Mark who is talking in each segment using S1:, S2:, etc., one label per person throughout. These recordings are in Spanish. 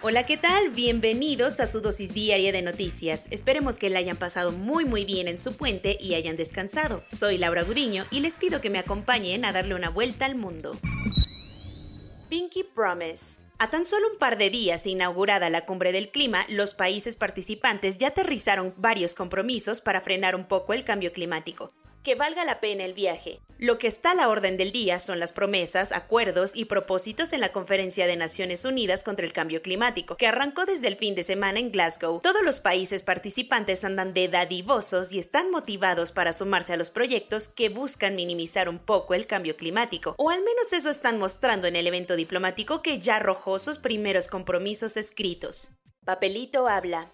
S1: Hola, ¿qué tal? Bienvenidos a su dosis diaria de noticias. Esperemos que la hayan pasado muy muy bien en su puente y hayan descansado. Soy Laura Guriño y les pido que me acompañen a darle una vuelta al mundo. Pinky Promise. A tan solo un par de días inaugurada la cumbre del clima, los países participantes ya aterrizaron varios compromisos para frenar un poco el cambio climático que valga la pena el viaje. Lo que está a la orden del día son las promesas, acuerdos y propósitos en la Conferencia de Naciones Unidas contra el Cambio Climático, que arrancó desde el fin de semana en Glasgow. Todos los países participantes andan de dadivosos y están motivados para sumarse a los proyectos que buscan minimizar un poco el cambio climático, o al menos eso están mostrando en el evento diplomático que ya arrojó sus primeros compromisos escritos. Papelito habla.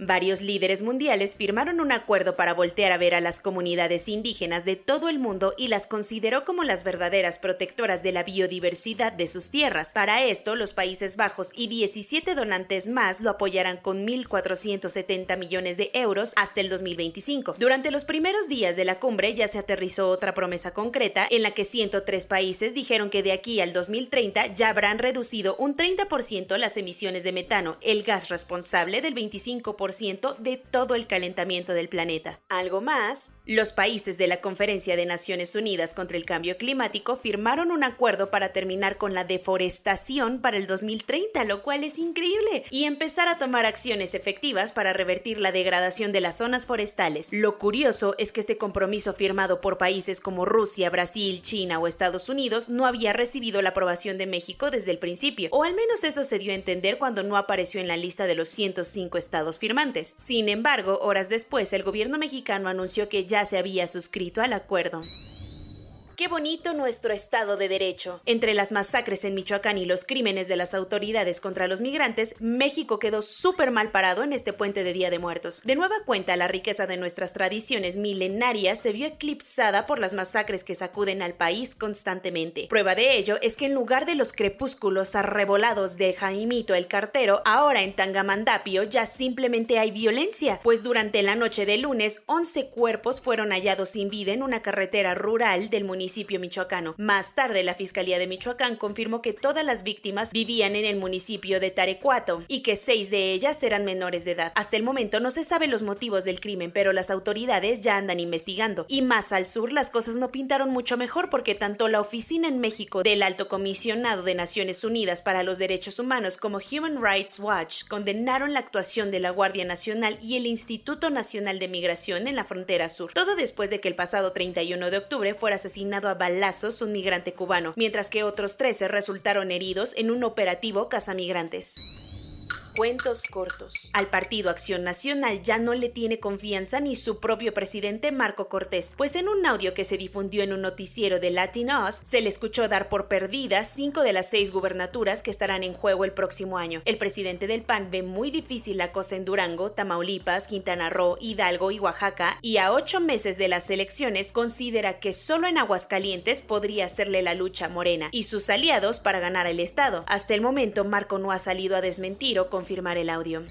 S1: Varios líderes mundiales firmaron un acuerdo para voltear a ver a las comunidades indígenas de todo el mundo y las consideró como las verdaderas protectoras de la biodiversidad de sus tierras. Para esto, los Países Bajos y 17 donantes más lo apoyarán con 1.470 millones de euros hasta el 2025. Durante los primeros días de la cumbre ya se aterrizó otra promesa concreta en la que 103 países dijeron que de aquí al 2030 ya habrán reducido un 30% las emisiones de metano, el gas responsable del 25% de todo el calentamiento del planeta. Algo más, los países de la Conferencia de Naciones Unidas contra el Cambio Climático firmaron un acuerdo para terminar con la deforestación para el 2030, lo cual es increíble, y empezar a tomar acciones efectivas para revertir la degradación de las zonas forestales. Lo curioso es que este compromiso firmado por países como Rusia, Brasil, China o Estados Unidos no había recibido la aprobación de México desde el principio, o al menos eso se dio a entender cuando no apareció en la lista de los 105 estados firmados sin embargo, horas después, el gobierno mexicano anunció que ya se había suscrito al acuerdo. Qué bonito nuestro Estado de Derecho. Entre las masacres en Michoacán y los crímenes de las autoridades contra los migrantes, México quedó súper mal parado en este puente de Día de Muertos. De nueva cuenta, la riqueza de nuestras tradiciones milenarias se vio eclipsada por las masacres que sacuden al país constantemente. Prueba de ello es que en lugar de los crepúsculos arrebolados de Jaimito el cartero, ahora en Tangamandapio ya simplemente hay violencia, pues durante la noche de lunes, 11 cuerpos fueron hallados sin vida en una carretera rural del municipio municipio michoacano. Más tarde, la Fiscalía de Michoacán confirmó que todas las víctimas vivían en el municipio de Tarecuato y que seis de ellas eran menores de edad. Hasta el momento no se sabe los motivos del crimen, pero las autoridades ya andan investigando. Y más al sur, las cosas no pintaron mucho mejor porque tanto la oficina en México del Alto Comisionado de Naciones Unidas para los Derechos Humanos como Human Rights Watch condenaron la actuación de la Guardia Nacional y el Instituto Nacional de Migración en la frontera sur. Todo después de que el pasado 31 de octubre fuera asesinado a balazos un migrante cubano, mientras que otros 13 resultaron heridos en un operativo cazamigrantes. Cuentos cortos. Al Partido Acción Nacional ya no le tiene confianza ni su propio presidente Marco Cortés, pues en un audio que se difundió en un noticiero de Latinos se le escuchó dar por perdidas cinco de las seis gubernaturas que estarán en juego el próximo año. El presidente del PAN ve muy difícil la cosa en Durango, Tamaulipas, Quintana Roo, Hidalgo y Oaxaca, y a ocho meses de las elecciones considera que solo en Aguascalientes podría hacerle la lucha Morena y sus aliados para ganar el estado. Hasta el momento Marco no ha salido a desmentir o confirmar el audio.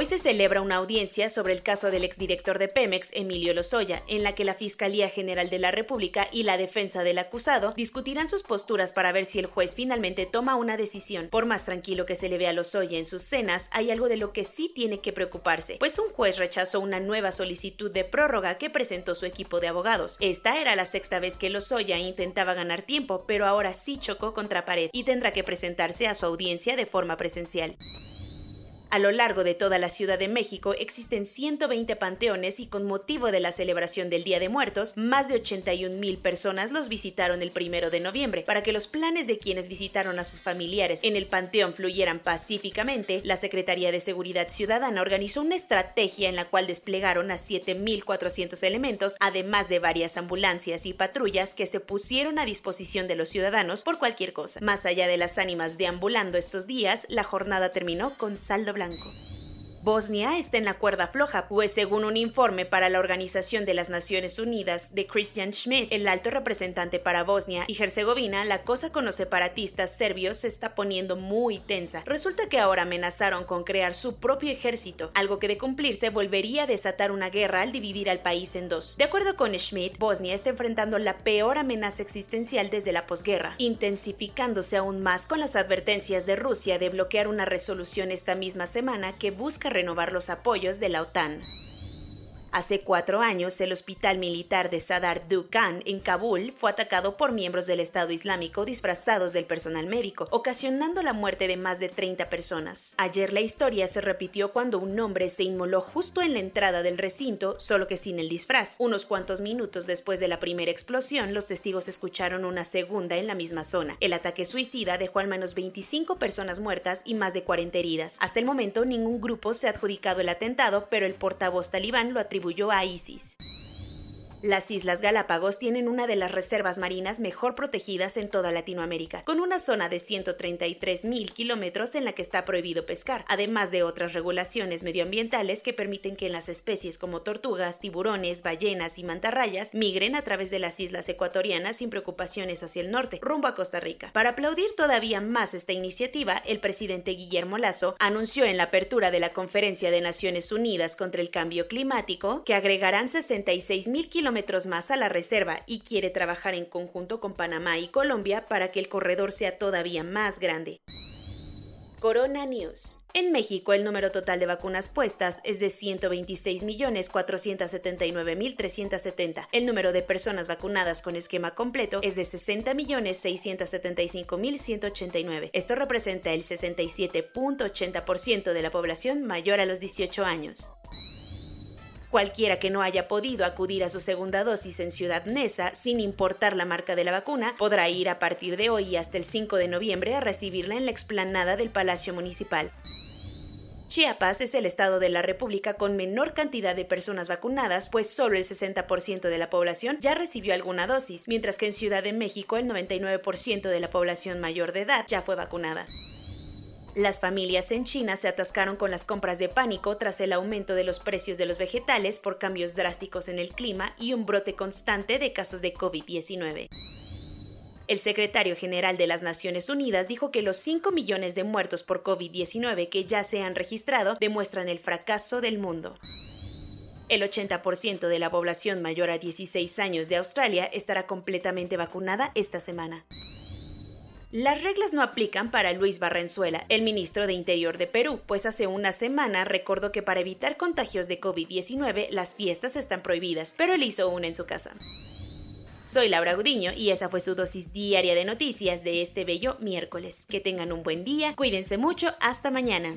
S1: Hoy se celebra una audiencia sobre el caso del exdirector de Pemex, Emilio Lozoya, en la que la Fiscalía General de la República y la defensa del acusado discutirán sus posturas para ver si el juez finalmente toma una decisión. Por más tranquilo que se le vea a Lozoya en sus cenas, hay algo de lo que sí tiene que preocuparse, pues un juez rechazó una nueva solicitud de prórroga que presentó su equipo de abogados. Esta era la sexta vez que Lozoya intentaba ganar tiempo, pero ahora sí chocó contra pared y tendrá que presentarse a su audiencia de forma presencial. A lo largo de toda la Ciudad de México existen 120 panteones y con motivo de la celebración del Día de Muertos, más de 81 mil personas los visitaron el primero de noviembre. Para que los planes de quienes visitaron a sus familiares en el panteón fluyeran pacíficamente, la Secretaría de Seguridad Ciudadana organizó una estrategia en la cual desplegaron a 7.400 elementos, además de varias ambulancias y patrullas que se pusieron a disposición de los ciudadanos por cualquier cosa. Más allá de las ánimas deambulando estos días, la jornada terminó con saldo blanco. Bosnia está en la cuerda floja, pues según un informe para la Organización de las Naciones Unidas de Christian Schmidt, el alto representante para Bosnia y Herzegovina, la cosa con los separatistas serbios se está poniendo muy tensa. Resulta que ahora amenazaron con crear su propio ejército, algo que de cumplirse volvería a desatar una guerra al dividir al país en dos. De acuerdo con Schmidt, Bosnia está enfrentando la peor amenaza existencial desde la posguerra, intensificándose aún más con las advertencias de Rusia de bloquear una resolución esta misma semana que busca renovar los apoyos de la OTAN. Hace cuatro años, el hospital militar de Sadar Dukan en Kabul fue atacado por miembros del Estado Islámico disfrazados del personal médico, ocasionando la muerte de más de 30 personas. Ayer la historia se repitió cuando un hombre se inmoló justo en la entrada del recinto, solo que sin el disfraz. Unos cuantos minutos después de la primera explosión, los testigos escucharon una segunda en la misma zona. El ataque suicida dejó al menos 25 personas muertas y más de 40 heridas. Hasta el momento, ningún grupo se ha adjudicado el atentado, pero el portavoz talibán lo atribuyó a ISIS. Las Islas Galápagos tienen una de las reservas marinas mejor protegidas en toda Latinoamérica, con una zona de 133 mil kilómetros en la que está prohibido pescar, además de otras regulaciones medioambientales que permiten que las especies como tortugas, tiburones, ballenas y mantarrayas migren a través de las islas ecuatorianas sin preocupaciones hacia el norte, rumbo a Costa Rica. Para aplaudir todavía más esta iniciativa, el presidente Guillermo Lazo anunció en la apertura de la Conferencia de Naciones Unidas contra el Cambio Climático que agregarán 66 mil más a la reserva y quiere trabajar en conjunto con Panamá y Colombia para que el corredor sea todavía más grande. Corona News. En México, el número total de vacunas puestas es de 126.479.370. El número de personas vacunadas con esquema completo es de 60.675.189. Esto representa el 67.80% de la población mayor a los 18 años. Cualquiera que no haya podido acudir a su segunda dosis en Ciudad Neza, sin importar la marca de la vacuna, podrá ir a partir de hoy hasta el 5 de noviembre a recibirla en la explanada del Palacio Municipal. Chiapas es el estado de la República con menor cantidad de personas vacunadas, pues solo el 60% de la población ya recibió alguna dosis, mientras que en Ciudad de México el 99% de la población mayor de edad ya fue vacunada. Las familias en China se atascaron con las compras de pánico tras el aumento de los precios de los vegetales por cambios drásticos en el clima y un brote constante de casos de COVID-19. El secretario general de las Naciones Unidas dijo que los 5 millones de muertos por COVID-19 que ya se han registrado demuestran el fracaso del mundo. El 80% de la población mayor a 16 años de Australia estará completamente vacunada esta semana. Las reglas no aplican para Luis Barrenzuela, el ministro de Interior de Perú, pues hace una semana recordó que para evitar contagios de COVID-19 las fiestas están prohibidas, pero él hizo una en su casa. Soy Laura Gudiño y esa fue su dosis diaria de noticias de este bello miércoles. Que tengan un buen día, cuídense mucho, hasta mañana.